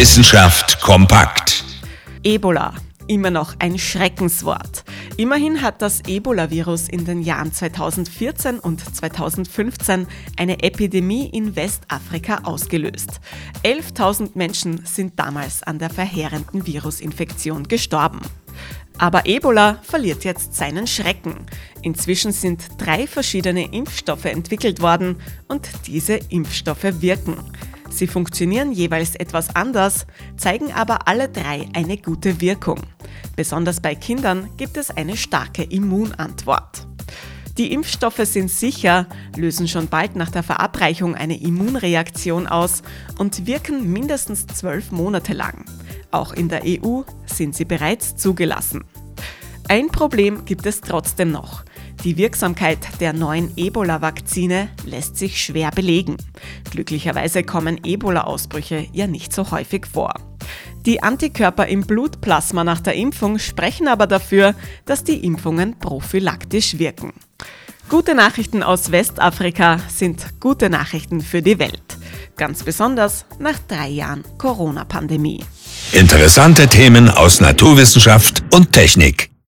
Wissenschaft kompakt. Ebola. Immer noch ein Schreckenswort. Immerhin hat das Ebola-Virus in den Jahren 2014 und 2015 eine Epidemie in Westafrika ausgelöst. 11.000 Menschen sind damals an der verheerenden Virusinfektion gestorben. Aber Ebola verliert jetzt seinen Schrecken. Inzwischen sind drei verschiedene Impfstoffe entwickelt worden und diese Impfstoffe wirken. Sie funktionieren jeweils etwas anders, zeigen aber alle drei eine gute Wirkung. Besonders bei Kindern gibt es eine starke Immunantwort. Die Impfstoffe sind sicher, lösen schon bald nach der Verabreichung eine Immunreaktion aus und wirken mindestens zwölf Monate lang. Auch in der EU sind sie bereits zugelassen. Ein Problem gibt es trotzdem noch. Die Wirksamkeit der neuen Ebola-Vakzine lässt sich schwer belegen. Glücklicherweise kommen Ebola-Ausbrüche ja nicht so häufig vor. Die Antikörper im Blutplasma nach der Impfung sprechen aber dafür, dass die Impfungen prophylaktisch wirken. Gute Nachrichten aus Westafrika sind gute Nachrichten für die Welt. Ganz besonders nach drei Jahren Corona-Pandemie. Interessante Themen aus Naturwissenschaft und Technik.